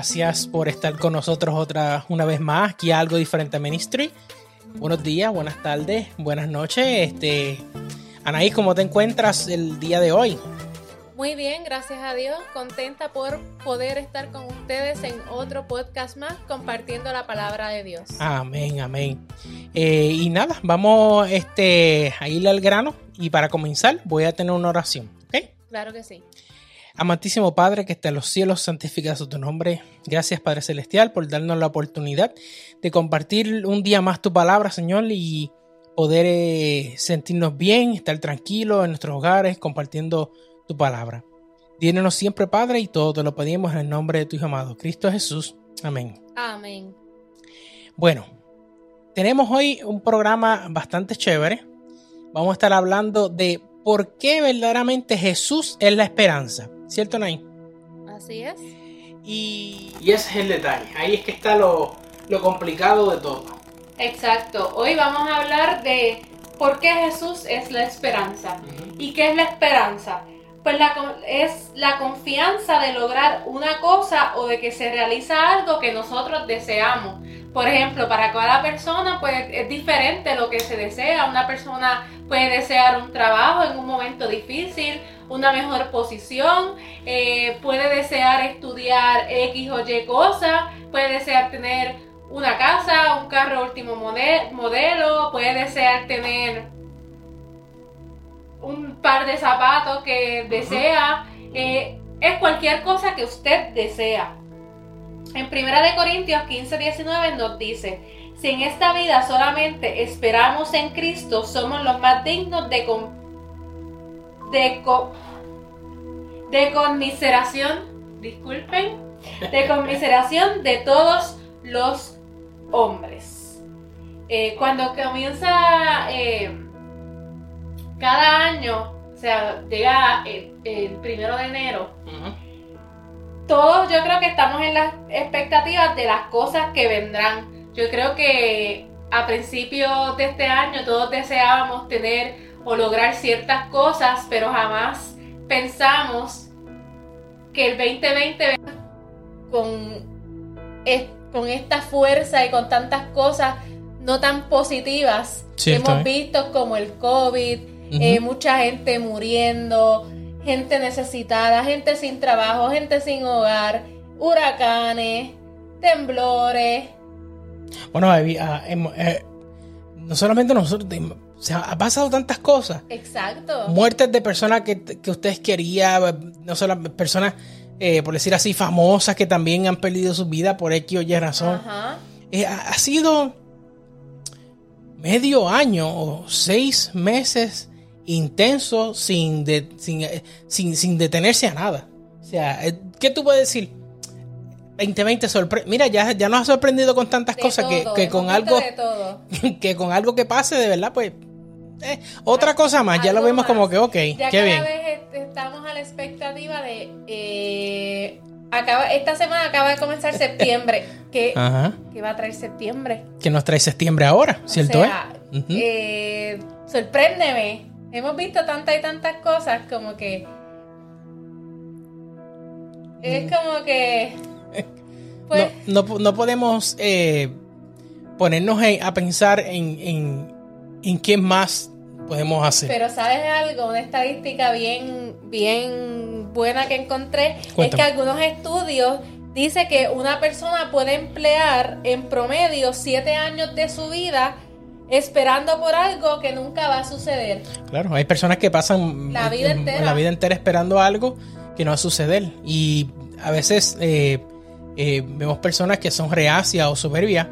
gracias por estar con nosotros otra una vez más aquí a algo diferente Ministry. Buenos días, buenas tardes, buenas noches. Este, Anaís, ¿cómo te encuentras el día de hoy? Muy bien, gracias a Dios. Contenta por poder estar con ustedes en otro podcast más compartiendo la palabra de Dios. Amén, amén. Eh, y nada, vamos este, a ir al grano. Y para comenzar, voy a tener una oración. ¿ok? Claro que sí. Amantísimo Padre que está en los cielos, santificado tu nombre. Gracias Padre Celestial por darnos la oportunidad de compartir un día más tu palabra, Señor, y poder eh, sentirnos bien, estar tranquilos en nuestros hogares, compartiendo tu palabra. Dínenos siempre, Padre, y todo te lo pedimos en el nombre de tu Hijo amado, Cristo Jesús. Amén. Amén. Bueno, tenemos hoy un programa bastante chévere. Vamos a estar hablando de por qué verdaderamente Jesús es la esperanza. ¿Cierto, Nay? Así es. Y, y ese es el detalle. Ahí es que está lo, lo complicado de todo. Exacto. Hoy vamos a hablar de por qué Jesús es la esperanza. ¿Y qué es la esperanza? Pues la, es la confianza de lograr una cosa o de que se realiza algo que nosotros deseamos. Por ejemplo, para cada persona pues es diferente lo que se desea. Una persona puede desear un trabajo en un momento difícil, una mejor posición, eh, puede desear estudiar X o Y cosa, puede desear tener una casa, un carro último mode- modelo, puede desear tener un par de zapatos que desea, eh, es cualquier cosa que usted desea. En 1 de Corintios 15, 19 nos dice, si en esta vida solamente esperamos en Cristo, somos los más dignos de, de, co- de conmiseración, disculpen, de conmiseración de todos los hombres. Eh, cuando comienza eh, cada año, o sea, llega el, el primero de enero, todos yo creo que estamos en las expectativas de las cosas que vendrán. Yo creo que a principios de este año todos deseábamos tener o lograr ciertas cosas, pero jamás pensamos que el 2020 venga con, con esta fuerza y con tantas cosas no tan positivas que hemos ¿eh? visto como el COVID, eh, mucha gente muriendo, gente necesitada, gente sin trabajo, gente sin hogar, huracanes, temblores. Bueno, hemos- eh, no solamente nosotros, o sea, ha pasado tantas cosas. Exacto. Muertes de personas que, que ustedes querían, no solo personas, eh, por decir así, famosas que también han perdido su vida por X o Y razón. Ajá. Eh, ha, sido medio año o seis meses intenso sin, de- sin, eh, sin, sin detenerse a nada. O sea, ¿qué tú puedes decir? 2020 sorpre Mira, ya, ya nos ha sorprendido con tantas De cosas que, todo, que con algo que con algo que pase de verdad, pues eh, otra cosa más. Ya lo vemos como que, ok, Ya qué bien. vez est- estamos a la expectativa de eh, acaba esta semana acaba de comenzar septiembre. ¿Qué, qué va a traer septiembre? Que nos trae septiembre ahora, ¿cierto? Sea, eh? Ujú. eh, sorpréndeme. Hemos visto tantas y tantas cosas como que. Es como que. Pues. no, no, no podemos eh, ponernos en- a pensar en, en, en qué más podemos hacer. Pero sabes algo, una estadística bien, bien buena que encontré Cuéntame. es que algunos estudios dice que una persona puede emplear en promedio siete años de su vida esperando por algo que nunca va a suceder. Claro, hay personas que pasan La vida entera. la vida entera esperando algo que no va a suceder. Y a veces eh, eh, vemos personas que son reacias o soberbias,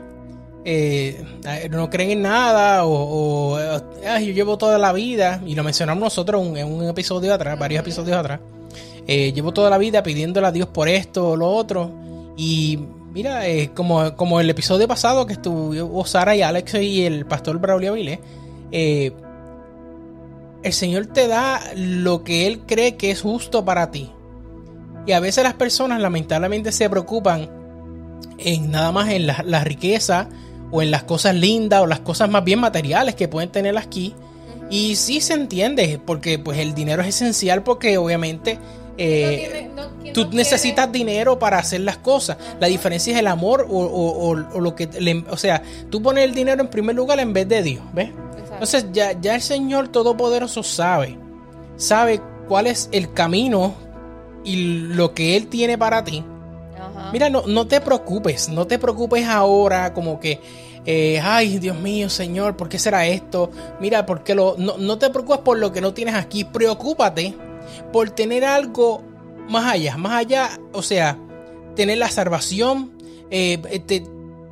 eh, no creen en nada o, eh, "Ay, yo llevo toda la vida, y lo mencionamos nosotros en un episodio atrás, varios episodios atrás, eh, llevo toda la vida pidiéndole a Dios por esto o lo otro. Y mira, como, como el episodio pasado que estuvo Sara y Alex y el pastor Braulio Avilés, el Señor te da lo que Él cree que es justo para ti. Y a veces las personas lamentablemente se preocupan en nada más en la, la riqueza o en las cosas lindas o las cosas más bien materiales que pueden tener aquí Y sí se entiende, porque pues el dinero es esencial porque obviamente eh, tú necesitas dinero para hacer las cosas. La diferencia es el amor o, lo que... o sea, tú pones el dinero en primer lugar en vez de Dios, ¿ves? Entonces ya, ya el Señor Todopoderoso sabe, sabe cuál es el camino y lo que Él tiene para ti. Mira, no, no te preocupes, no te preocupes ahora como que eh, ay, Dios mío, Señor, ¿por qué será esto? Mira, ¿por qué lo.? No, te preocupes por lo que no tienes aquí, preocúpate por tener algo más allá, más allá, o sea, tener la salvación, eh,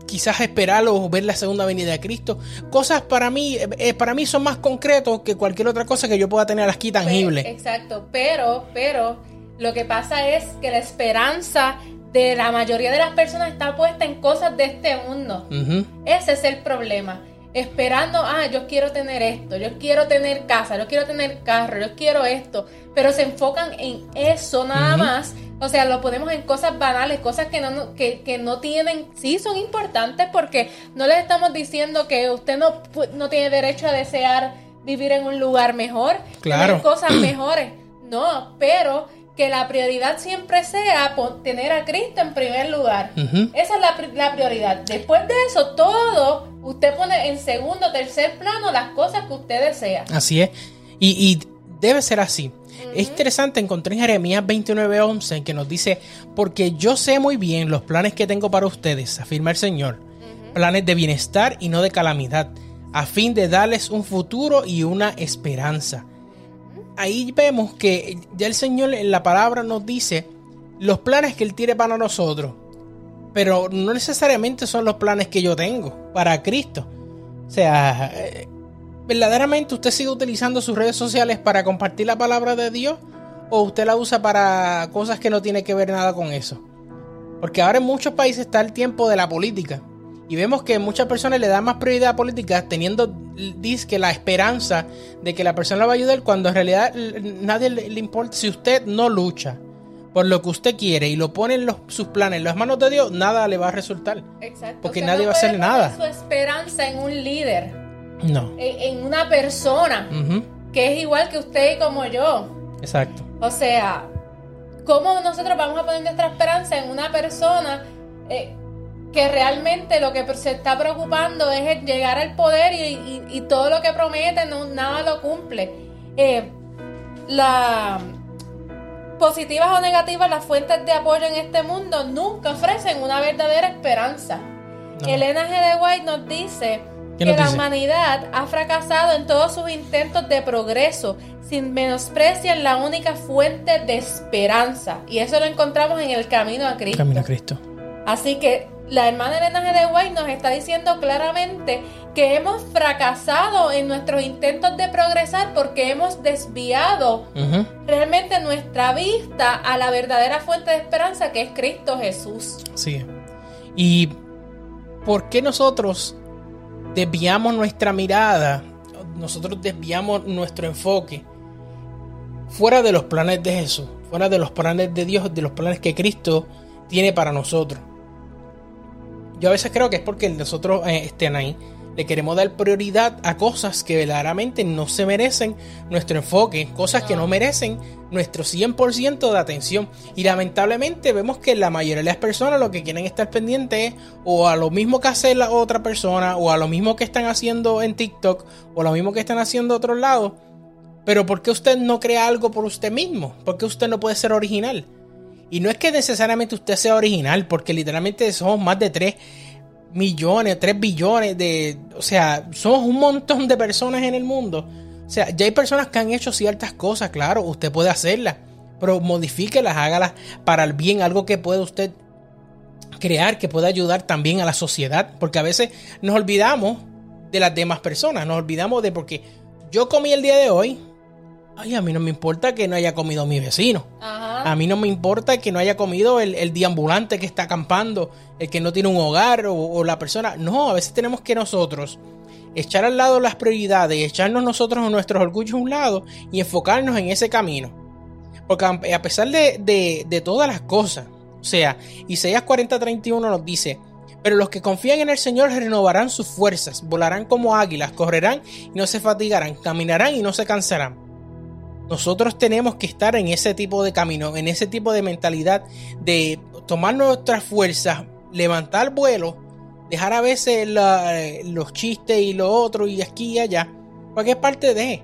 quizás esperar o ver la segunda venida de Cristo. Cosas para mí, eh, para mí son más concretos que cualquier otra cosa que yo pueda tener aquí tangible. exacto, pero, pero, lo que pasa es que la esperanza de la mayoría de las personas está puesta en cosas de este mundo. Ese es el problema. Esperando, ah, yo quiero tener esto, yo quiero tener casa, yo quiero tener carro, yo quiero esto, pero se enfocan en eso nada más. O sea, lo ponemos en cosas banales, cosas que no, que, que no tienen, sí son importantes porque no les estamos diciendo que usted no, no tiene derecho a desear vivir en un lugar mejor, claro. tener cosas mejores. No, pero que la prioridad siempre sea tener a Cristo en primer lugar. Esa es la, prioridad. Después de eso, todo usted pone en segundo, tercer plano las cosas que usted desea. Así es. Y, debe ser así. Es interesante encontrar en Jeremías 29:11 que nos dice, porque yo sé muy bien los planes que tengo para ustedes, afirma el Señor, planes de bienestar y no de calamidad, a fin de darles un futuro y una esperanza ahí vemos que ya el Señor en la palabra nos dice los planes que Él tiene para nosotros. Pero no necesariamente son los planes que yo tengo para Cristo. O sea, eh, ¿verdaderamente usted sigue utilizando sus redes sociales para compartir la palabra de Dios? ¿O usted la usa para cosas que no tiene que ver nada con eso? Porque ahora en muchos países está el tiempo de la política. Y vemos que muchas personas le dan más prioridad a política teniendo que la esperanza de que la persona la va a ayudar cuando en realidad nadie le, importa. Si usted no lucha por lo que usted quiere y lo pone en sus planes en las manos de Dios, nada le va a resultar. Exacto. Porque nadie va a hacer nada. su esperanza en un líder. No. En, una persona que es igual que usted y como yo. Exacto. O sea, ¿cómo nosotros vamos a poner nuestra esperanza en una persona? Eh, que realmente lo que se está preocupando es llegar al poder y, todo lo que promete no, nada lo cumple. Eh, la positivas o negativas, las fuentes de apoyo en este mundo nunca ofrecen una verdadera esperanza. Elena G. de White nos dice que la humanidad ha fracasado en todos sus intentos de progreso, sin menospreciar la única fuente de esperanza. Y eso lo encontramos en el camino a Cristo. Camino a Cristo. Así que la hermana Elena G. de White nos está diciendo claramente que hemos fracasado en nuestros intentos de progresar porque hemos desviado realmente nuestra vista a la verdadera fuente de esperanza que es Cristo Jesús. Sí. ¿Y por qué nosotros desviamos nuestra mirada? Nosotros desviamos nuestro enfoque fuera de los planes de Jesús, fuera de los planes de Dios, de los planes que Cristo tiene para nosotros. Yo a veces creo que es porque nosotros eh, estén ahí le queremos dar prioridad a cosas que verdaderamente no se merecen nuestro enfoque, cosas que no merecen nuestro 100% de atención. Y lamentablemente vemos que la mayoría de las personas lo que quieren estar pendientes es o a lo mismo que hace la otra persona, o a lo mismo que están haciendo en TikTok, o a lo mismo que están haciendo otros lados. Pero ¿por qué usted no crea algo por usted mismo? ¿Por qué usted no puede ser original? Y no es que necesariamente usted sea original, porque literalmente somos más de 3 millones, 3 billones de... O sea, somos un montón de personas en el mundo. O sea, ya hay personas que han hecho ciertas cosas, claro, usted puede hacerlas, pero modifíquelas, hágalas para el bien, algo que puede usted crear, que pueda ayudar también a la sociedad, porque a veces nos olvidamos de las demás personas, nos olvidamos de porque yo comí el día de hoy, Ay, a mí no me importa que no haya comido mi vecino. A mí no me importa que no haya comido el, el diambulante que está acampando, el que no tiene un hogar o, la persona. No, a veces tenemos que nosotros echar al lado las prioridades, echarnos nosotros nuestros orgullos a un lado y enfocarnos en ese camino. Porque a pesar de, de, de todas las cosas, o sea, Isaías 40:31 nos dice, Pero los que confían en el Señor renovarán sus fuerzas, volarán como águilas, correrán y no se fatigarán, caminarán y no se cansarán. Nosotros tenemos que estar en ese tipo de camino, en ese tipo de mentalidad de tomar nuestras fuerzas, levantar vuelo, dejar a veces los chistes y lo otro y aquí y allá, porque es parte de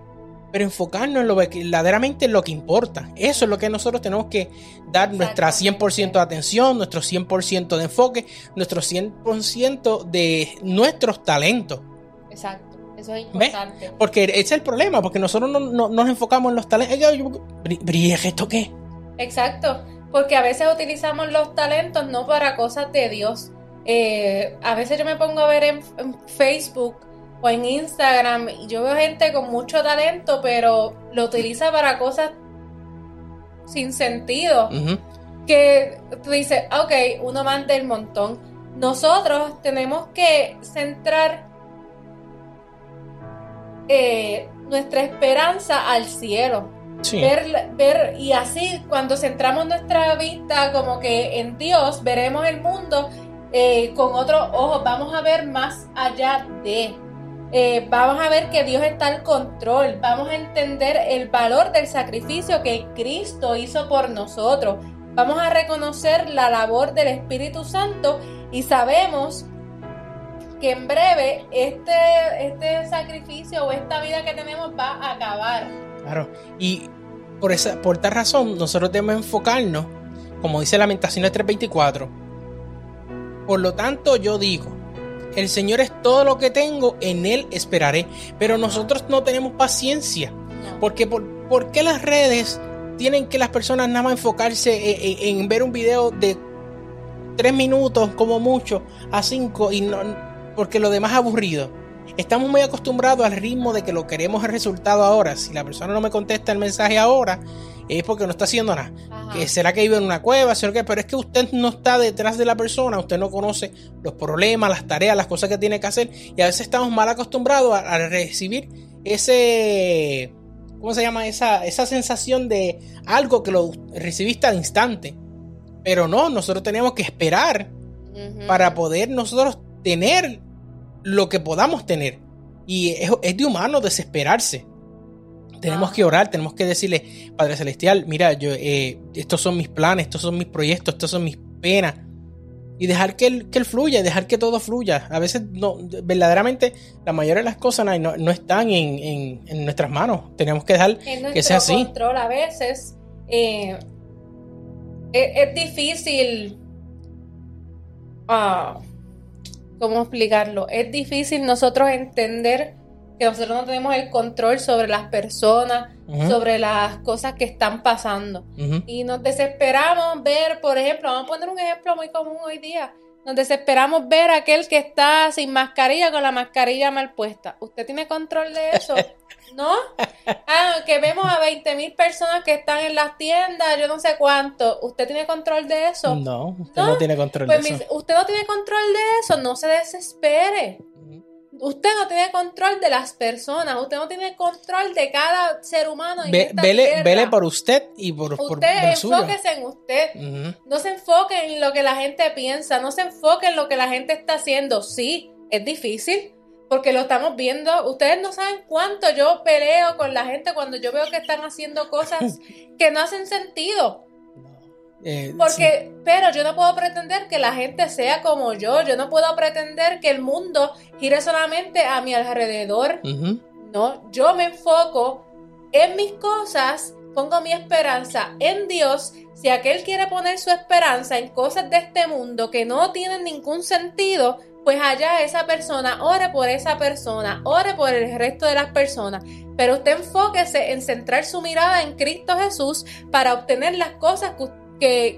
pero enfocarnos en lo verdaderamente en lo que importa. Eso es lo que nosotros tenemos que dar nuestra 100% de atención, nuestro 100% de enfoque, nuestro 100% de nuestros talentos. Exacto. Eso es importante. Porque ese es el problema, porque nosotros no, nos enfocamos en los talentos. ¿Esto qué? Exacto, porque a veces utilizamos los talentos no para cosas de Dios. Eh, a veces yo me pongo a ver en Facebook o en Instagram, yo veo gente con mucho talento, pero lo utiliza para cosas sin sentido. Que tú dices, ok, uno más del montón. Nosotros tenemos que centrar eh, nuestra esperanza al cielo. Ver, ver, y así cuando centramos nuestra vista como que en Dios, veremos el mundo eh, con otros ojos, vamos a ver más allá de. Eh, vamos a ver que Dios está al control, vamos a entender el valor del sacrificio que Cristo hizo por nosotros, vamos a reconocer la labor del Espíritu Santo y sabemos que en breve este, este sacrificio o esta vida que tenemos va a acabar. Claro, y por, esa, por tal razón nosotros debemos enfocarnos, como dice Lamentaciones 3:24, por lo tanto yo digo, el Señor es todo lo que tengo, en Él esperaré. Pero nosotros no tenemos paciencia. Porque por, qué las redes tienen que las personas nada más enfocarse en, ver un video de tres minutos como mucho a cinco y no porque lo demás es aburrido? Estamos muy acostumbrados al ritmo de que lo queremos el resultado ahora. Si la persona no me contesta el mensaje ahora, es porque no está haciendo nada. Que será que vive en una cueva, pero es que usted no está detrás de la persona, usted no conoce los problemas, las tareas, las cosas que tiene que hacer y a veces estamos mal acostumbrados a, recibir ese, ¿cómo se llama? Esa, esa sensación de algo que lo recibiste al instante. Pero no, nosotros tenemos que esperar para poder nosotros tener lo que podamos tener. Y es, es de humano desesperarse tenemos ah. que orar, tenemos que decirle, Padre Celestial, mira, yo, eh, estos son mis planes, estos son mis proyectos, estos son mis penas. Y dejar que él, que él fluya, dejar que todo fluya. A veces, no, verdaderamente, la mayoría de las cosas no, están en, nuestras manos. Tenemos que dejar que sea así. control a veces eh, es, difícil. Ah, ¿Cómo explicarlo? Es difícil nosotros entender que nosotros no tenemos el control sobre las personas, sobre las cosas que están pasando. Y nos desesperamos ver, por ejemplo, vamos a poner un ejemplo muy común hoy día. Nos desesperamos ver a aquel que está sin mascarilla con la mascarilla mal puesta. ¿Usted tiene control de eso? ¿No? Ah, que vemos a 20 mil personas que están en las tiendas, yo no sé cuánto. ¿Usted tiene control de eso? No, usted no, tiene control de pues eso. Usted no tiene control de eso, no se desespere usted no tiene control de las personas, usted no tiene control de cada ser humano. En esta vele, vele, por usted y por, usted. enfóquese en usted. No se enfoque en lo que la gente piensa, no se enfoque en lo que la gente está haciendo. Sí, es difícil. Porque lo estamos viendo, ustedes no saben cuánto yo peleo con la gente cuando yo veo que están haciendo cosas que no hacen sentido. Eh, Porque, pero yo no puedo pretender que la gente sea como yo. Yo no puedo pretender que el mundo gire solamente a mi alrededor. No, yo me enfoco en mis cosas, pongo mi esperanza en Dios. Si aquel quiere poner su esperanza en cosas de este mundo que no tienen ningún sentido, pues allá esa persona, ore por esa persona, ore por el resto de las personas. Pero usted enfóquese en centrar su mirada en Cristo Jesús para obtener las cosas que usted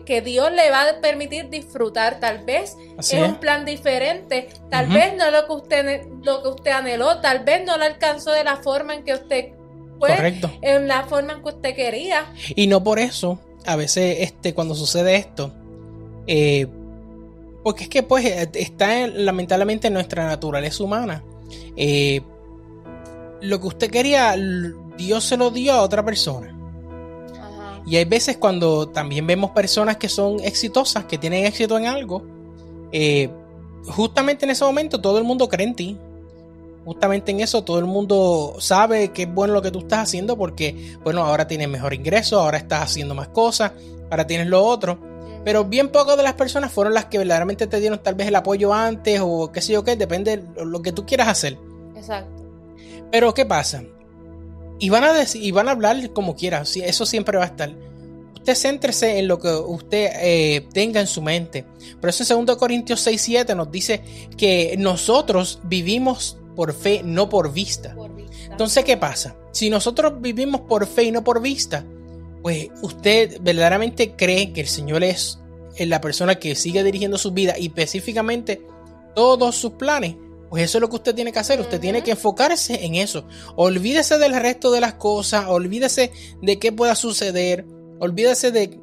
que, Dios le va a permitir disfrutar. Tal vez es, un plan diferente, tal vez no lo que usted lo que usted anheló, tal vez no lo alcanzó de la forma en que usted fue, Correcto. en la forma en que usted quería. Y no por eso, a veces este, cuando sucede esto, eh, porque es que pues está lamentablemente en nuestra naturaleza humana. Eh, lo que usted quería, Dios se lo dio a otra persona. Y hay veces cuando también vemos personas que son exitosas, que tienen éxito en algo, eh, justamente en ese momento todo el mundo cree en ti. Justamente en eso todo el mundo sabe que es bueno lo que tú estás haciendo porque, bueno, ahora tienes mejor ingreso, ahora estás haciendo más cosas, ahora tienes lo otro. Pero bien pocas de las personas fueron las que verdaderamente te dieron tal vez el apoyo antes o qué sé yo qué, depende de lo que tú quieras hacer. Exacto. Pero ¿qué pasa? Y van a decir, y van a hablar como quieras, eso siempre va a estar. Usted céntrese en lo que usted eh, tenga en su mente. Por eso en 2 Corintios 6, 7 nos dice que nosotros vivimos por fe, no por vista. Entonces, ¿qué pasa? Si nosotros vivimos por fe y no por vista, pues usted verdaderamente cree que el Señor es la persona que sigue dirigiendo su vida y específicamente todos sus planes, pues eso es lo que usted tiene que hacer. Usted tiene que enfocarse en eso. Olvídese del resto de las cosas, olvídese de qué pueda suceder, olvídese de,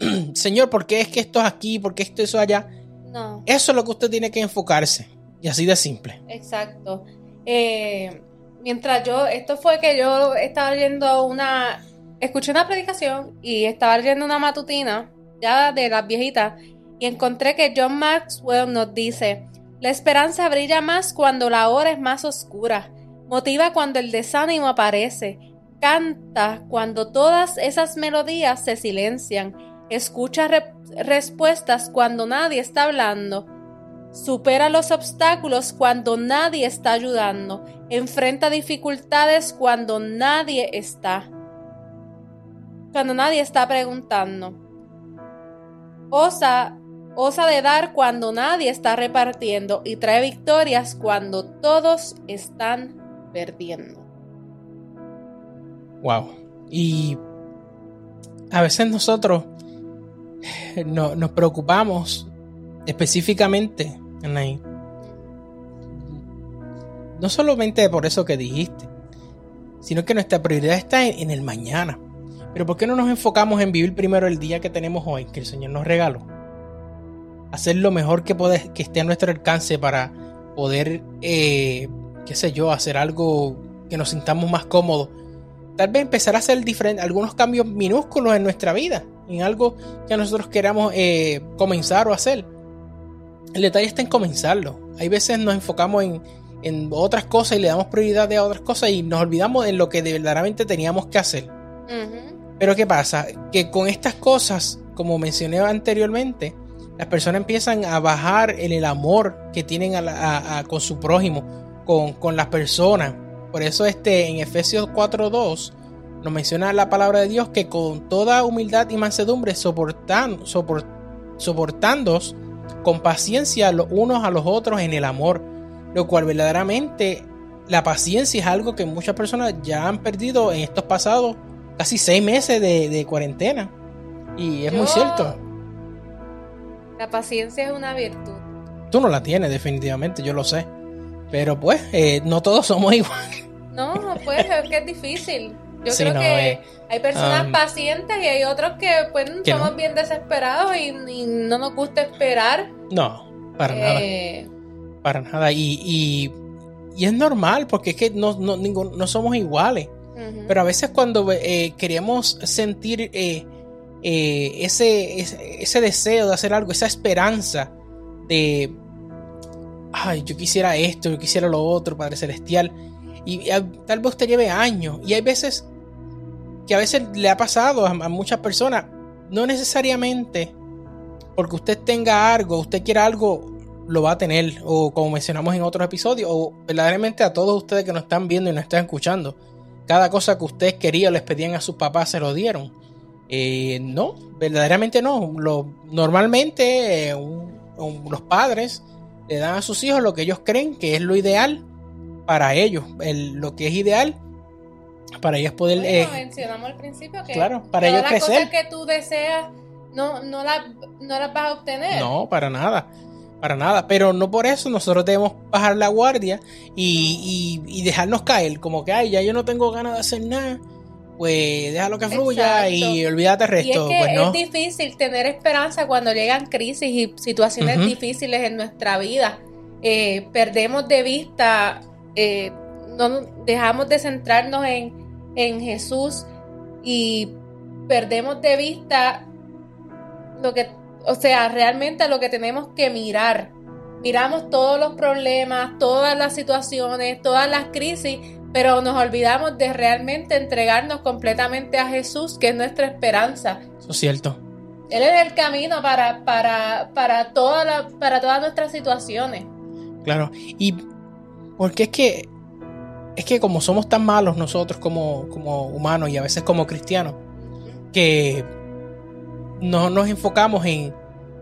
Señor, ¿por qué es que esto es aquí? ¿Por qué esto es allá? No. Eso es lo que usted tiene que enfocarse. Y así de simple. Exacto. Eh, mientras yo, esto fue que yo estaba leyendo una, escuché una predicación y estaba leyendo una matutina, ya de las viejitas, y encontré que John Maxwell nos dice, la esperanza brilla más cuando la hora es más oscura, motiva cuando el desánimo aparece, canta cuando todas esas melodías se silencian, escucha respuestas cuando nadie está hablando, Supera los obstáculos cuando nadie está ayudando. Enfrenta dificultades cuando nadie está. Cuando nadie está preguntando. Osa, osa de dar cuando nadie está repartiendo y trae victorias cuando todos están perdiendo. Wow. Y a veces nosotros no, nos preocupamos específicamente, Anaí, no solamente por eso que dijiste, sino que nuestra prioridad está en, el mañana. Pero ¿por qué no nos enfocamos en vivir primero el día que tenemos hoy, que el Señor nos regaló? Hacer lo mejor que, puede, que esté a nuestro alcance para poder, eh, qué sé yo, hacer algo que nos sintamos más cómodos. Tal vez empezar a hacer algunos cambios minúsculos en nuestra vida, en algo que nosotros queramos eh, comenzar o hacer el detalle está en comenzarlo. Hay veces nos enfocamos en, otras cosas y le damos prioridad a otras cosas y nos olvidamos en lo que de verdaderamente teníamos que hacer. Pero ¿qué pasa? Que con estas cosas, como mencioné anteriormente, las personas empiezan a bajar en el amor que tienen con su prójimo, con, las personas. Por eso este, en Efesios 4.2 nos menciona la palabra de Dios que con toda humildad y mansedumbre soportan, soport, con paciencia los unos a los otros en el amor, lo cual verdaderamente la paciencia es algo que muchas personas ya han perdido en estos pasados casi seis meses de, cuarentena. Y es muy cierto. La paciencia es una virtud. Tú no la tienes, definitivamente, yo lo sé. Pero pues, eh, no todos somos iguales. No, pues es que es difícil. Yo creo que eh, hay personas um, pacientes y hay otros que pues somos bien desesperados y, no nos gusta esperar. No, para eh, nada. Para nada. Y, es normal porque es que no, no, somos iguales. Pero a veces cuando eh, queremos sentir ese, ese, deseo de hacer algo, esa esperanza de, ay, yo quisiera esto, yo quisiera lo otro, Padre Celestial. Y, y tal vez te lleve años. Y hay veces que a veces le ha pasado a, muchas personas, no necesariamente porque usted tenga algo, usted quiera algo, lo va a tener, o como mencionamos en otros episodios, o verdaderamente a todos ustedes que nos están viendo y nos están escuchando, cada cosa que ustedes querían, les pedían a sus papás, se lo dieron. Eh, no, verdaderamente no. Lo, normalmente eh, los padres le dan a sus hijos lo que ellos creen que es lo ideal para ellos. lo que es ideal para ellos poder eh, mencionamos al principio que claro para ellos las cosas que tú deseas no no las no las vas a obtener no para nada para nada pero no por eso nosotros debemos bajar la guardia y, y, dejarnos caer como que ay ya yo no tengo ganas de hacer nada pues déjalo que fluya y olvídate el resto y es, que pues es difícil tener esperanza cuando llegan crisis y situaciones difíciles en nuestra vida. Eh, perdemos de vista eh, no dejamos de centrarnos en, en Jesús y perdemos de vista lo que, o sea, realmente lo que tenemos que mirar. Miramos todos los problemas, todas las situaciones, todas las crisis, pero nos olvidamos de realmente entregarnos completamente a Jesús, que es nuestra esperanza. Eso es cierto. Él es el camino para, para, para, toda la, para todas nuestras situaciones. Claro. Y porque es que es que como somos tan malos nosotros como, como humanos y a veces como cristianos, que no nos enfocamos en,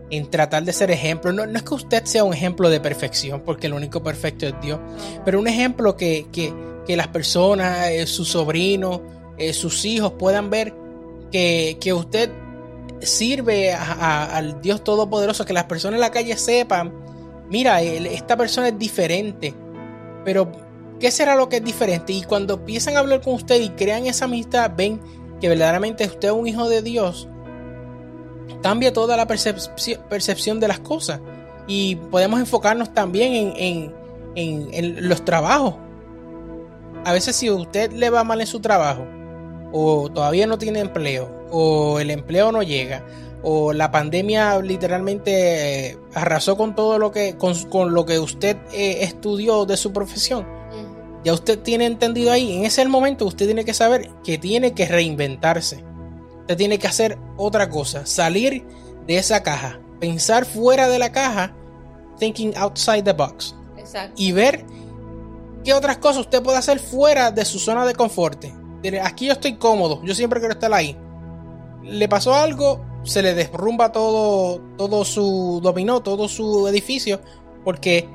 en tratar de ser ejemplo. No, no, es que usted sea un ejemplo de perfección, porque el único perfecto es Dios, pero un ejemplo que, que, que las personas, eh, sus sobrinos, eh, sus hijos puedan ver que, que usted sirve a, al Dios Todopoderoso, que las personas en la calle sepan, mira, esta persona es diferente, pero ¿qué será lo que es diferente? Y cuando empiezan a hablar con usted y crean esa amistad, ven que verdaderamente usted es un hijo de Dios, cambia toda la percepción de las cosas. Y podemos enfocarnos también en, en, en, en, los trabajos. A veces si usted le va mal en su trabajo, o todavía no tiene empleo, o el empleo no llega, o la pandemia literalmente arrasó con todo lo que, con, con lo que usted eh, estudió de su profesión. Ya usted tiene entendido ahí, en ese momento usted tiene que saber que tiene que reinventarse usted tiene que hacer otra cosa, salir de esa caja, pensar fuera de la caja, thinking outside the box. Exacto. Y ver qué otras cosas usted puede hacer fuera de su zona de confort. Aquí yo estoy cómodo, yo siempre quiero estar ahí. Le pasó algo, se le derrumba todo, todo su dominó, todo su edificio, porque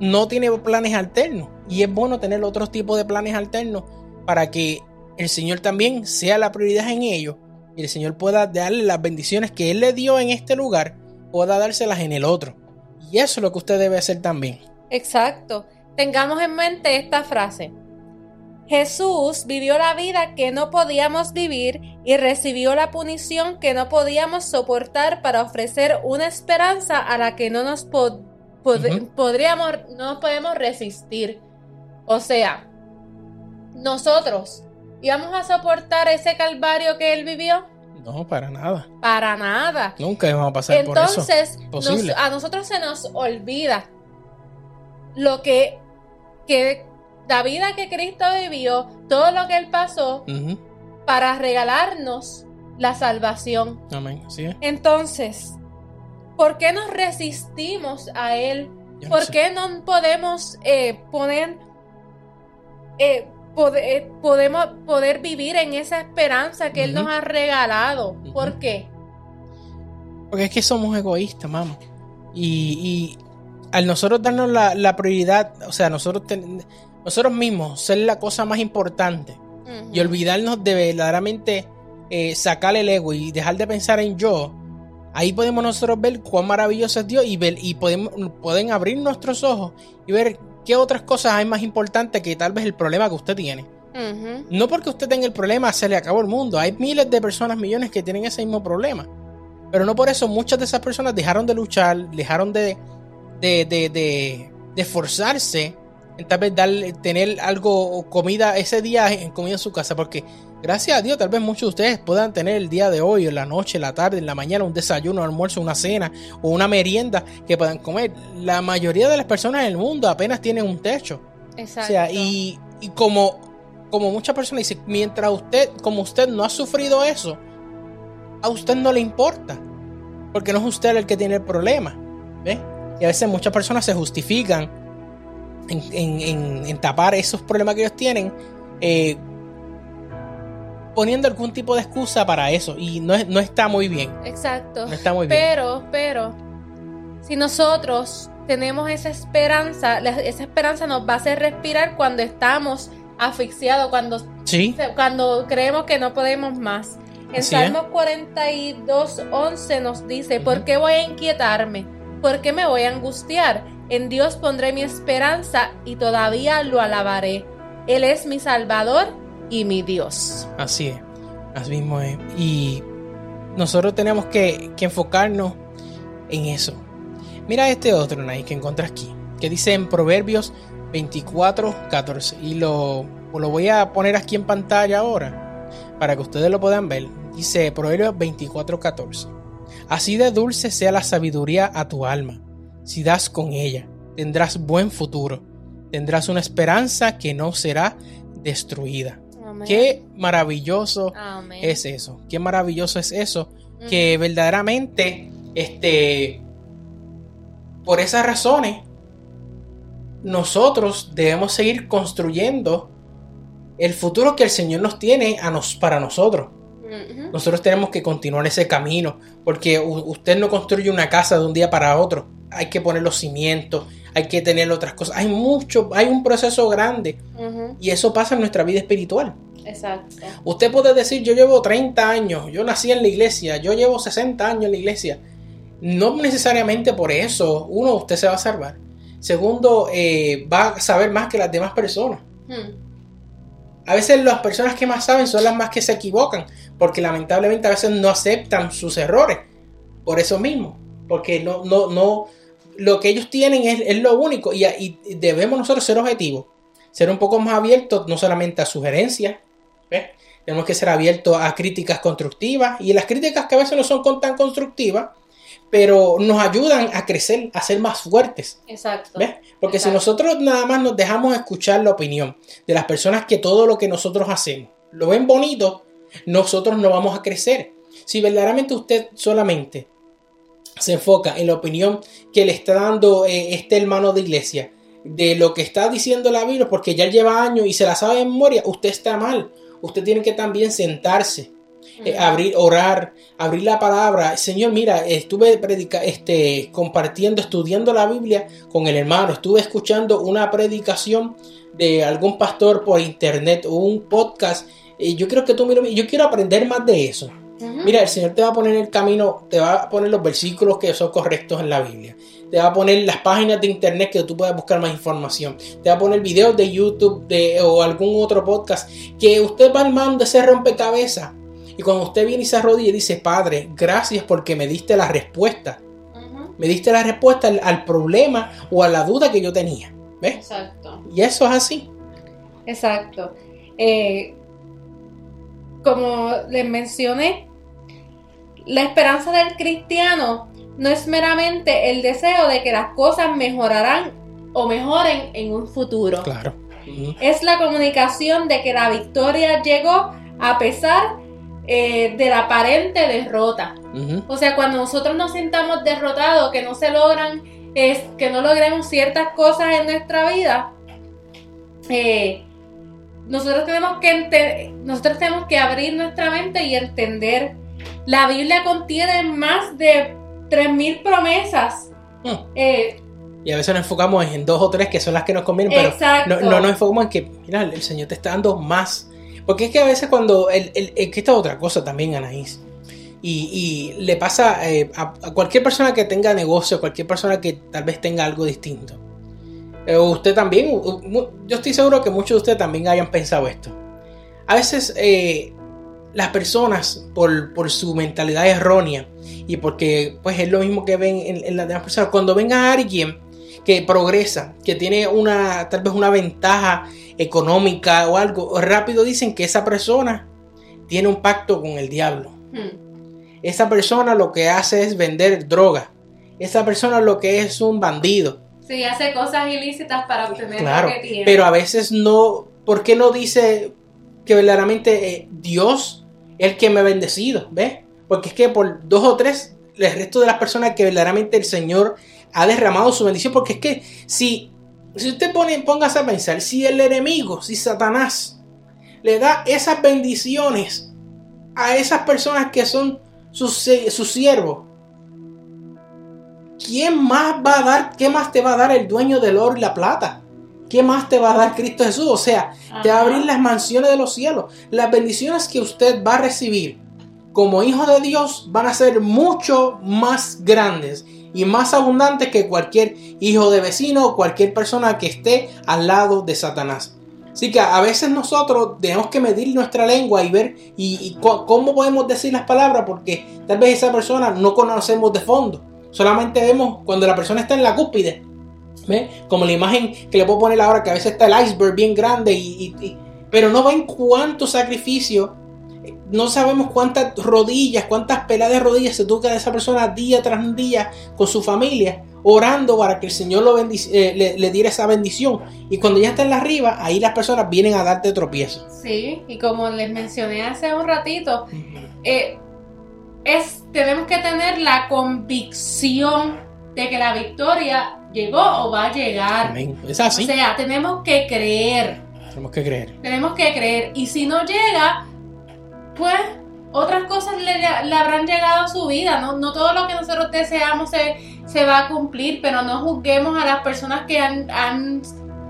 no tiene planes alternos. Y es bueno tener otros tipos de planes alternos para que el Señor también sea la prioridad en ello y el Señor pueda darle las bendiciones que Él le dio en este lugar, pueda dárselas en el otro. Y eso es lo que usted debe hacer también. Exacto. Tengamos en mente esta frase. Jesús vivió la vida que no podíamos vivir y recibió la punición que no podíamos soportar para ofrecer una esperanza a la que no nos pod pod uh -huh. podríamos, no nos podemos resistir. O sea, nosotros íbamos a soportar ese calvario que él vivió. No, para nada. Para nada. Nunca vamos a pasar Entonces, por eso. Nos, a nosotros se nos olvida lo que, que la vida que Cristo vivió, todo lo que Él pasó, uh -huh. para regalarnos la salvación. Amén. ¿Sí? Entonces, ¿por qué nos resistimos a Él? ¿Por qué no podemos eh, poner... Eh, poder, podemos poder vivir en esa esperanza que uh -huh. Él nos ha regalado. Uh -huh. ¿Por qué? Porque es que somos egoístas, mamá. Y, y, al nosotros darnos la, la prioridad, o sea, nosotros, ten, nosotros mismos ser la cosa más importante uh -huh. y olvidarnos de verdaderamente eh, sacar el ego y dejar de pensar en yo, ahí podemos nosotros ver cuán maravilloso es Dios y, ver, y podemos, pueden abrir nuestros ojos y ver qué otras cosas hay más importantes que tal vez el problema que usted tiene. Uh -huh. No porque usted tenga el problema se le acabó el mundo. Hay miles de personas, millones que tienen ese mismo problema. Pero no por eso muchas de esas personas dejaron de luchar, dejaron de, de, de, de, de esforzarse en tal vez dar, tener algo, comida ese día en comida en su casa. Porque gracias a Dios, tal vez muchos de ustedes puedan tener el día de hoy, en la noche, en la tarde, en la mañana, un desayuno, un almuerzo, una cena o una merienda que puedan comer. La mayoría de las personas en el mundo apenas tienen un techo. Exacto. O sea, y, y como, como muchas personas dicen, mientras usted, como usted no ha sufrido eso, a usted no le importa. Porque no es usted el que tiene el problema. ¿Ve? Y a veces muchas personas se justifican en, en, en, en tapar esos problemas que ellos tienen. Eh, poniendo algún tipo de excusa para eso y no, es, no está muy bien. Exacto. No está muy bien. Pero, pero, si nosotros tenemos esa esperanza, esa esperanza nos va a hacer respirar cuando estamos asfixiados, cuando, ¿Sí? cuando creemos que no podemos más. En Salmos 42, 11 nos dice, uh -huh. ¿por qué voy a inquietarme? ¿Por qué me voy a angustiar? En Dios pondré mi esperanza y todavía lo alabaré. Él es mi Salvador y mi Dios. Así es, así mismo es. Y nosotros tenemos que, que enfocarnos en eso. Mira este otro, Nay, que encontré aquí, que dice en Proverbios 24, 14. Y lo, lo voy a poner aquí en pantalla ahora para que ustedes lo puedan ver. Dice Proverbios 24, 14. Así de dulce sea la sabiduría a tu alma, si das con ella, tendrás buen futuro, tendrás una esperanza que no será destruida. Amén. Qué maravilloso Amén. es eso, qué maravilloso es eso, que verdaderamente, este, por esas razones, nosotros debemos seguir construyendo el futuro que el Señor nos tiene a nos, para nosotros. Nosotros tenemos que continuar ese camino, porque usted no construye una casa de un día para otro. Hay que poner los cimientos, hay que tener otras cosas. Hay mucho, hay un proceso grande y eso pasa en nuestra vida espiritual. Exacto. Usted puede decir, yo llevo 30 años, yo nací en la iglesia, yo llevo 60 años en la iglesia. No necesariamente por eso, uno, usted se va a salvar. Segundo, eh, va a saber más que las demás personas. Hmm. A veces las personas que más saben son las más que se equivocan, porque lamentablemente a veces no aceptan sus errores. Por eso mismo, porque no, no, no, lo que ellos tienen es, es lo único y, y debemos nosotros ser objetivos, ser un poco más abiertos, no solamente a sugerencias, tenemos que ser abiertos a críticas constructivas y las críticas que a veces no son tan constructivas, pero nos ayudan a crecer, a ser más fuertes. Exacto. ¿Ves? Porque si nosotros nada más nos dejamos escuchar la opinión de las personas que todo lo que nosotros hacemos lo ven bonito, nosotros no vamos a crecer. Si verdaderamente usted solamente se enfoca en la opinión que le está dando eh, este hermano de iglesia, de lo que está diciendo la Biblia, porque ya lleva años y se la sabe de memoria, usted está mal. Usted tiene que también sentarse, eh, abrir, orar, abrir la palabra. Señor, mira, estuve predica este, compartiendo, estudiando la Biblia con el hermano. Estuve escuchando una predicación de algún pastor por internet o un podcast. Y yo creo que tú, mira, yo quiero aprender más de eso. Mira, el Señor te va a poner en el camino, te va a poner los versículos que son correctos en la Biblia. Te va a poner las páginas de internet que tú puedas buscar más información. Te va a poner videos de YouTube de, o algún otro podcast que usted va armando ese rompecabezas. Y cuando usted viene y se arrodilla y dice, Padre, gracias porque me diste la respuesta. Me diste la respuesta al, al problema o a la duda que yo tenía. ¿Ves? Exacto. Y eso es así. Exacto. Eh, como les mencioné, la esperanza del cristiano no es meramente el deseo de que las cosas mejorarán o mejoren en un futuro. Claro. Es la comunicación de que la victoria llegó a pesar eh, de la aparente derrota. Ujú. O sea, cuando nosotros nos sintamos derrotados, que no se logran, es, que no logremos ciertas cosas en nuestra vida, eh, nosotros tenemos que nosotros tenemos que abrir nuestra mente y entender. La Biblia contiene más de 3.000 promesas. Mm. Eh, Y a veces nos enfocamos en dos o tres que son las que nos convienen, pero no, no nos enfocamos en que, mira, el Señor te está dando más. Porque es que a veces cuando, el, el- que esta es otra cosa también, Anaís, y, y le pasa eh, a, cualquier persona que tenga negocio, cualquier persona que tal vez tenga algo distinto. Eh, usted también, yo estoy seguro que muchos de ustedes también hayan pensado esto. A veces eh, las personas, por, por su mentalidad errónea, y porque pues es lo mismo que ven en, las demás personas, cuando ven a alguien que progresa, que tiene una tal vez una ventaja económica o algo, rápido dicen que esa persona tiene un pacto con el diablo. Hmm. Esa persona lo que hace es vender droga. Esa persona lo que es un bandido. Sí, hace cosas ilícitas para obtener Claro, lo que tiene. pero a veces no, ¿por qué no dice que verdaderamente eh, Dios es el que me ha bendecido? ¿Ves? Porque es que por dos o tres, el resto de las personas que verdaderamente el Señor ha derramado su bendición, porque es que si, si usted pone, póngase a pensar, si el enemigo, si Satanás le da esas bendiciones a esas personas que son sus, sus siervos, ¿quién más va a dar, qué más te va a dar el dueño del oro y la plata? ¿Qué más te va a dar Cristo Jesús? O sea, te va a abrir las mansiones de los cielos. Las bendiciones que usted va a recibir como hijo de Dios van a ser mucho más grandes y más abundantes que cualquier hijo de vecino o cualquier persona que esté al lado de Satanás. Así que a veces nosotros tenemos que medir nuestra lengua y ver y, cómo podemos decir las palabras porque tal vez esa persona no conocemos de fondo. Solamente vemos cuando la persona está en la cúspide. ¿Ve? Como la imagen que le puedo poner ahora que a veces está el iceberg bien grande y- pero no ven cuánto sacrificio no sabemos cuántas rodillas, cuántas peladas de rodillas se toca de esa persona día tras día con su familia orando para que el Señor lo bendic- eh, le, le diera esa bendición. Y cuando ya está en la arriba, ahí las personas vienen a darte tropiezo. Sí, y como les mencioné hace un ratito, eh, es, tenemos que tener la convicción de que la victoria llegó o va a llegar. Amén. Es así. O sea, tenemos que creer, Tenemos que creer. tenemos que creer. Y si no llega, pues otras cosas le, le habrán llegado a su vida. No, no todo lo que nosotros deseamos se, se va a cumplir, pero no juzguemos a las personas que han, han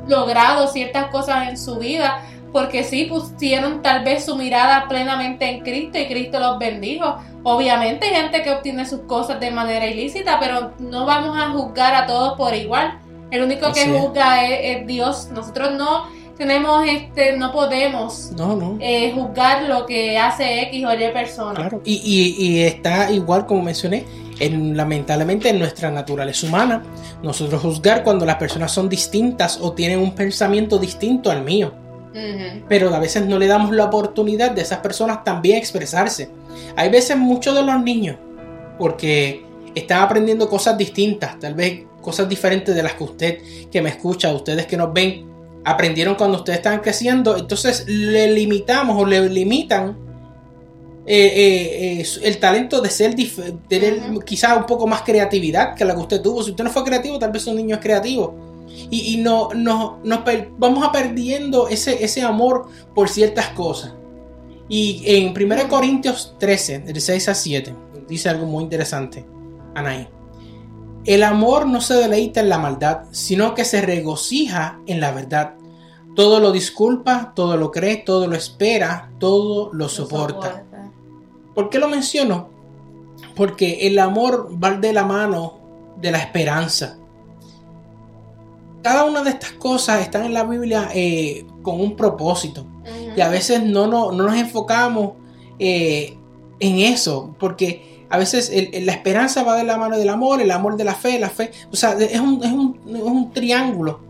logrado ciertas cosas en su vida. Porque sí pusieron tal vez su mirada plenamente en Cristo y Cristo los bendijo. Obviamente hay gente que obtiene sus cosas de manera ilícita, pero no vamos a juzgar a todos por igual. El único que juzga es, es Dios. Nosotros no tenemos este, no podemos No, no. eh, juzgar lo que hace X o Y persona. Claro. Y, y- y está igual como mencioné, en, lamentablemente en nuestra naturaleza humana, nosotros juzgar cuando las personas son distintas o tienen un pensamiento distinto al mío. Pero a veces no le damos la oportunidad de esas personas también expresarse. Hay veces muchos de los niños, porque están aprendiendo cosas distintas, tal vez cosas diferentes de las que usted que me escucha, ustedes que nos ven, aprendieron cuando ustedes estaban creciendo, entonces le limitamos o le limitan eh, eh, eh, el talento de ser tener quizás un poco más creatividad que la que usted tuvo. Si usted no fue creativo, tal vez un niño es creativo. Y, y no, no, nos vamos a perdiendo ese, ese amor por ciertas cosas. Y en 1 Corintios 13, del 6 a 7, dice algo muy interesante, Anaí. El amor no se deleita en la maldad, sino que se regocija en la verdad. Todo lo disculpa, todo lo cree, todo lo espera, todo lo soporta. ¿Por qué lo menciono? Porque el amor va de la mano de la esperanza. Cada una de estas cosas están en la Biblia eh, con un propósito. Y a veces no, no, no nos enfocamos eh, en eso, porque a veces el- el- la esperanza va de la mano del amor, el amor de la fe, la fe. O sea, es un, es un- es un triángulo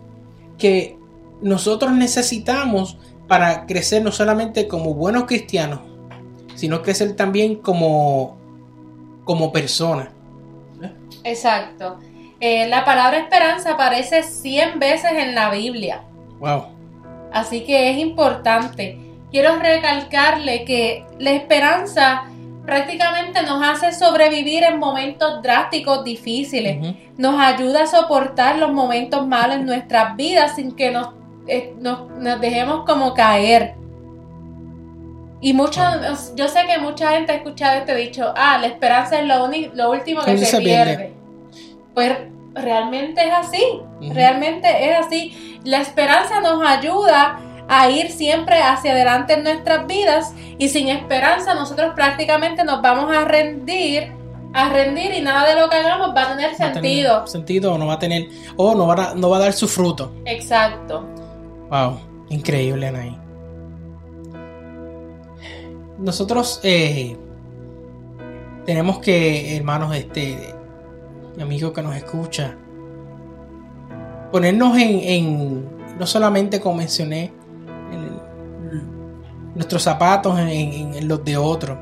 que nosotros necesitamos para crecer no solamente como buenos cristianos, sino crecer también como, como personas. Exacto. Eh, la palabra esperanza aparece 100 veces en la Biblia. Wow. Así que es importante. Quiero recalcarle que la esperanza prácticamente nos hace sobrevivir en momentos drásticos, difíciles. Nos ayuda a soportar los momentos malos en nuestras vidas sin que nos, eh, nos, nos dejemos como caer. Y muchos, yo sé que mucha gente ha escuchado este dicho, ah, la esperanza es lo, lo último que se, se pierde. pierde. Pues realmente es así. Realmente es así. La esperanza nos ayuda a ir siempre hacia adelante en nuestras vidas y sin esperanza nosotros prácticamente nos vamos a rendir, a rendir y nada de lo que hagamos va a tener Va a tener sentido. sentido o no va a tener, o no va a, no va a dar su fruto. Exacto. Wow, increíble, Anaí. Nosotros eh, tenemos que, hermanos, este, mi amigo que nos escucha, ponernos en, en- no solamente como mencioné, en nuestros zapatos en, en- en los de otros,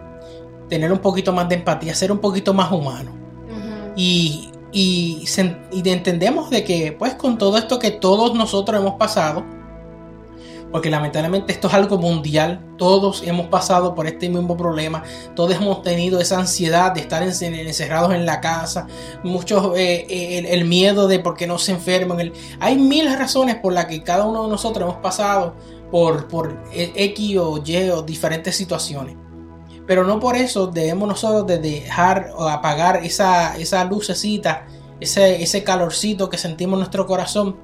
tener un poquito más de empatía, ser un poquito más humano Ujú. y, y, y de- entendemos de que pues con todo esto que todos nosotros hemos pasado, porque lamentablemente esto es algo mundial, todos hemos pasado por este mismo problema, todos hemos tenido esa ansiedad de estar en- encerrados en la casa, muchos eh, eh, el, miedo de por qué no se enferman, el- hay mil razones por las que cada uno de nosotros hemos pasado por, por eh, X o Y o diferentes situaciones. Pero no por eso debemos nosotros de dejar o apagar esa, esa lucecita, ese, ese calorcito que sentimos en nuestro corazón.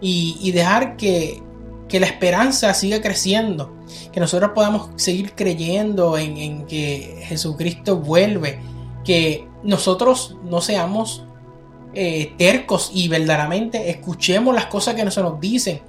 Y dejar que, que la esperanza siga creciendo, que nosotros podamos seguir creyendo en, en que Jesucristo vuelve, que nosotros no seamos eh, tercos y verdaderamente escuchemos las cosas que se nos dicen,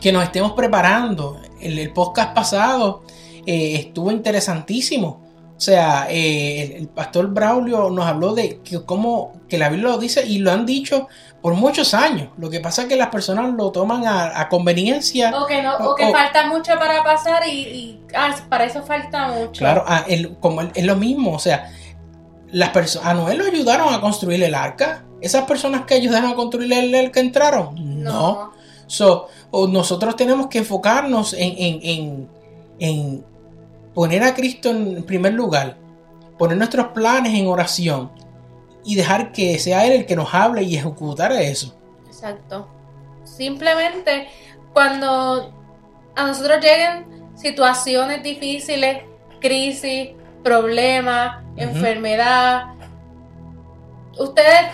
que nos estemos preparando. El, el podcast pasado eh, estuvo interesantísimo. O sea, eh, el, el pastor Braulio nos habló de que cómo que la Biblia lo dice y lo han dicho por muchos años. Lo que pasa es que las personas lo toman a, a conveniencia. O que, no, o O- que o- falta mucho para pasar y, y, ah, para eso falta mucho. Claro, a- el- como el- es lo mismo. O sea, las personas a Noé lo ayudaron a construir el arca. esas personas que ayudaron a construir el, que entraron, no. So, o nosotros tenemos que enfocarnos en, en, en, en poner a Cristo en primer lugar, poner nuestros planes en oración y dejar que sea Él el que nos hable y ejecutar eso. Exacto. Simplemente cuando a nosotros lleguen situaciones difíciles, crisis, problemas, enfermedad, ustedes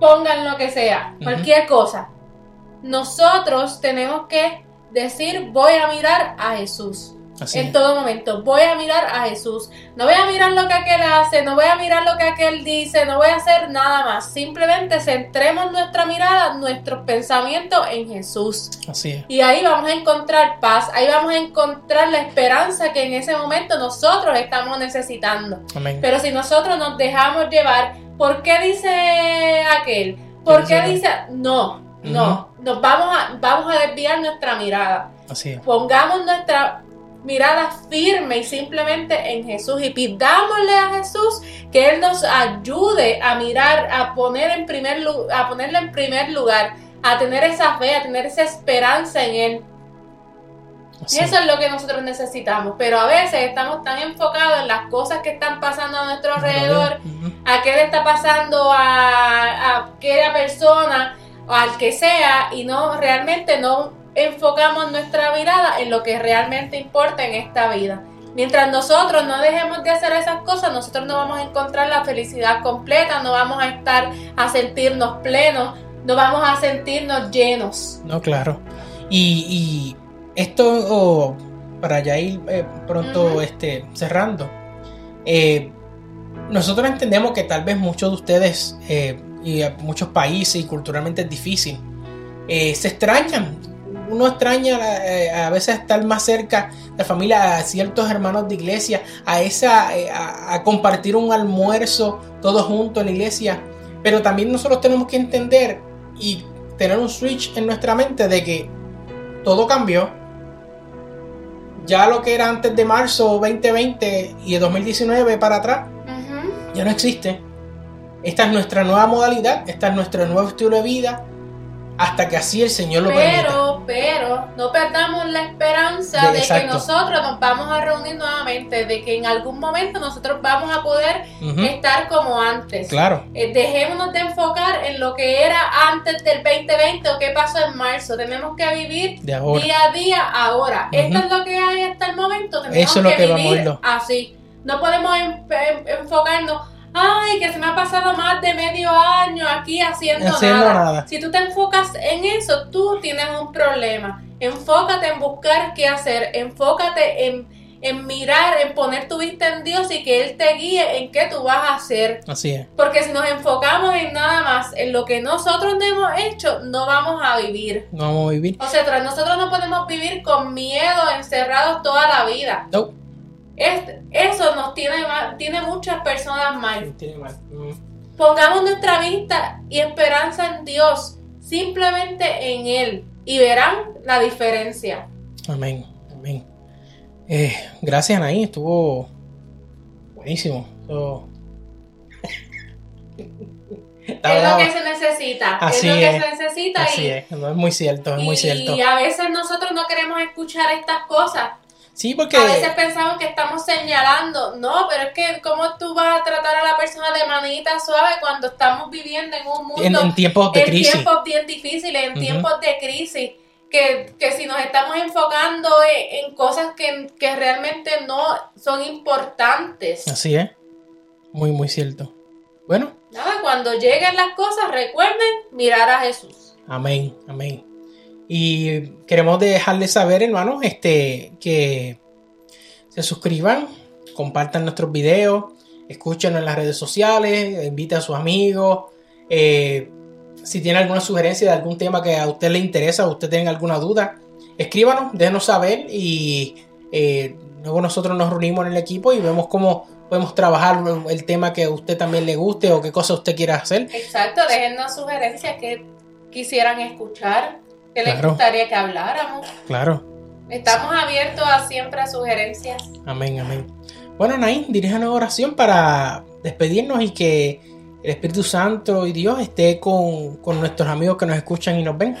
pongan lo que sea, cualquier cosa. Nosotros tenemos que decir, voy a mirar a Jesús en todo momento. Voy a mirar a Jesús. No voy a mirar lo que aquel hace, no voy a mirar lo que aquel dice, no voy a hacer nada más. Simplemente centremos nuestra mirada, nuestros pensamientos en Jesús. Así Y ahí vamos a encontrar paz, ahí vamos a encontrar la esperanza que en ese momento nosotros estamos necesitando. Pero si nosotros nos dejamos llevar, ¿por qué dice aquel? ¿Por qué dice? No, no, nos vamos a, vamos a desviar nuestra mirada. Así Pongamos nuestra mirada firme y simplemente en Jesús. Y pidámosle a Jesús que Él nos ayude a mirar, a poner en primer a ponerle en primer lugar, a tener esa fe, a tener esa esperanza en Él. Eso es lo que nosotros necesitamos, pero a veces estamos tan enfocados en las cosas que están pasando a nuestro alrededor, a qué le está pasando a, a aquella persona o al que sea, y no realmente no enfocamos nuestra mirada en lo que realmente importa en esta vida. Mientras nosotros no dejemos de hacer esas cosas, nosotros no vamos a encontrar la felicidad completa, no vamos a estar a sentirnos plenos, no vamos a sentirnos llenos. No, claro. Y, esto, para ya ir eh, pronto este, cerrando, eh, nosotros entendemos que tal vez muchos de ustedes eh, y muchos países y culturalmente es difícil, se extrañan uno extraña eh, a veces estar más cerca de la familia, a ciertos hermanos de iglesia, a esa, eh, a, compartir un almuerzo todos juntos en la iglesia. Pero también nosotros tenemos que entender y tener un switch en nuestra mente de que todo cambió. Ya lo que era antes de marzo 2020 y de 2019 para atrás, ya no existe. Esta es nuestra nueva modalidad, esta es nuestro nuevo estilo de vida hasta que así el Señor lo pero, Pero, no perdamos la esperanza de, que nosotros nos vamos a reunir nuevamente, de que en algún momento nosotros vamos a poder estar como antes. Claro. Eh, dejémonos de enfocar en lo que era antes del 2020 o qué pasó en marzo. Tenemos que vivir día a día ahora. Esto es lo que hay hasta el momento. Tenemos Eso es lo que, vivir así. No podemos enfocarnos ay, que se me ha pasado más de medio año aquí haciendo, nada. Si tú te enfocas en eso, tú tienes un problema. Enfócate en buscar qué hacer, enfócate en, en mirar, en poner tu vista en Dios y que Él te guíe en qué tú vas a hacer. Así es. Porque si nos enfocamos en nada más, en lo que nosotros no hemos hecho, no vamos a vivir. No vamos a vivir. O sea, nosotros no podemos vivir con miedo encerrados toda la vida. No eso nos tiene tiene muchas personas mal. Mm. Pongamos nuestra vista y esperanza en Dios, simplemente en Él, y verán la diferencia. Amén, amén. Eh, gracias, Anaí, estuvo buenísimo. es lo que se necesita. Así es lo que se necesita. Así es, no, es muy cierto, es muy cierto. Y a veces nosotros no queremos escuchar estas cosas. Sí, porque... A veces pensamos que estamos señalando, no, pero es que ¿cómo tú vas a tratar a la persona de manita suave cuando estamos viviendo en un mundo... En, tiempos de crisis. En tiempos bien difíciles, en tiempos de crisis. Que, si nos estamos enfocando en, cosas que, que, realmente no son importantes. Así es. Muy, muy cierto. Bueno. Nada, cuando lleguen las cosas, recuerden mirar a Jesús. Amén, amén. Y queremos dejarles saber, hermanos, este, que se suscriban, compartan nuestros videos, escúchenos en las redes sociales, inviten a sus amigos. Eh, si tienen alguna sugerencia de algún tema que a usted le interesa o usted tenga alguna duda, escríbanos, déjenos saber y eh, luego nosotros nos reunimos en el equipo y vemos cómo podemos trabajar el tema que a usted también le guste o qué cosa usted quiera hacer. Exacto, déjenos sugerencias que quisieran escuchar ¿Qué les gustaría que habláramos? Claro. Estamos abiertos a siempre a sugerencias. Amén, amén. Bueno, Nain, diríjanos oración para despedirnos y que el Espíritu Santo y Dios esté con, con nuestros amigos que nos escuchan y nos ven.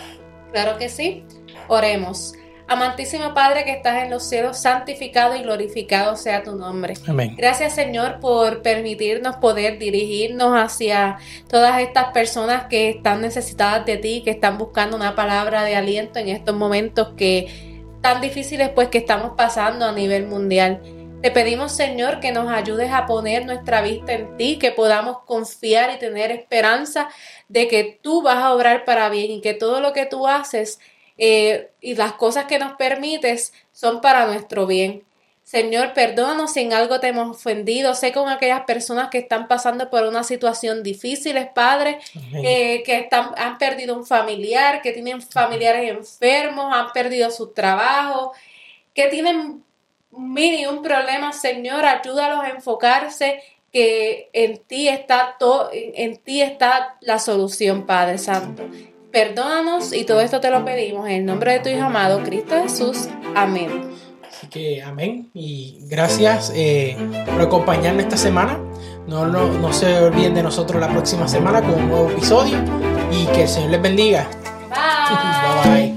Claro que sí. Oremos. Amantísimo Padre que estás en los cielos, santificado y glorificado sea tu nombre. Amén. Gracias Señor por permitirnos poder dirigirnos hacia todas estas personas que están necesitadas de ti, que están buscando una palabra de aliento en estos momentos que tan difíciles pues que estamos pasando a nivel mundial. Te pedimos, Señor, que nos ayudes a poner nuestra vista en ti, que podamos confiar y tener esperanza de que tú vas a obrar para bien y que todo lo que tú haces eh, y las cosas que nos permites son para nuestro bien. Señor, perdónanos si en algo te hemos ofendido. Sé con aquellas personas que están pasando por una situación difícil, Padre, eh, que están, han perdido un familiar, que tienen familiares enfermos, han perdido su trabajo, que tienen mini un problema, Señor, ayúdalos a enfocarse que en ti está todo, en ti está la solución, Padre Santo. Perdónanos y todo esto te lo pedimos en el nombre de tu Hijo amado, Cristo Jesús. Amén. Así que amén y gracias eh, por acompañarnos esta semana. No, no, no se olviden de nosotros la próxima semana con un nuevo episodio y que el Señor les bendiga. Bye. bye, bye.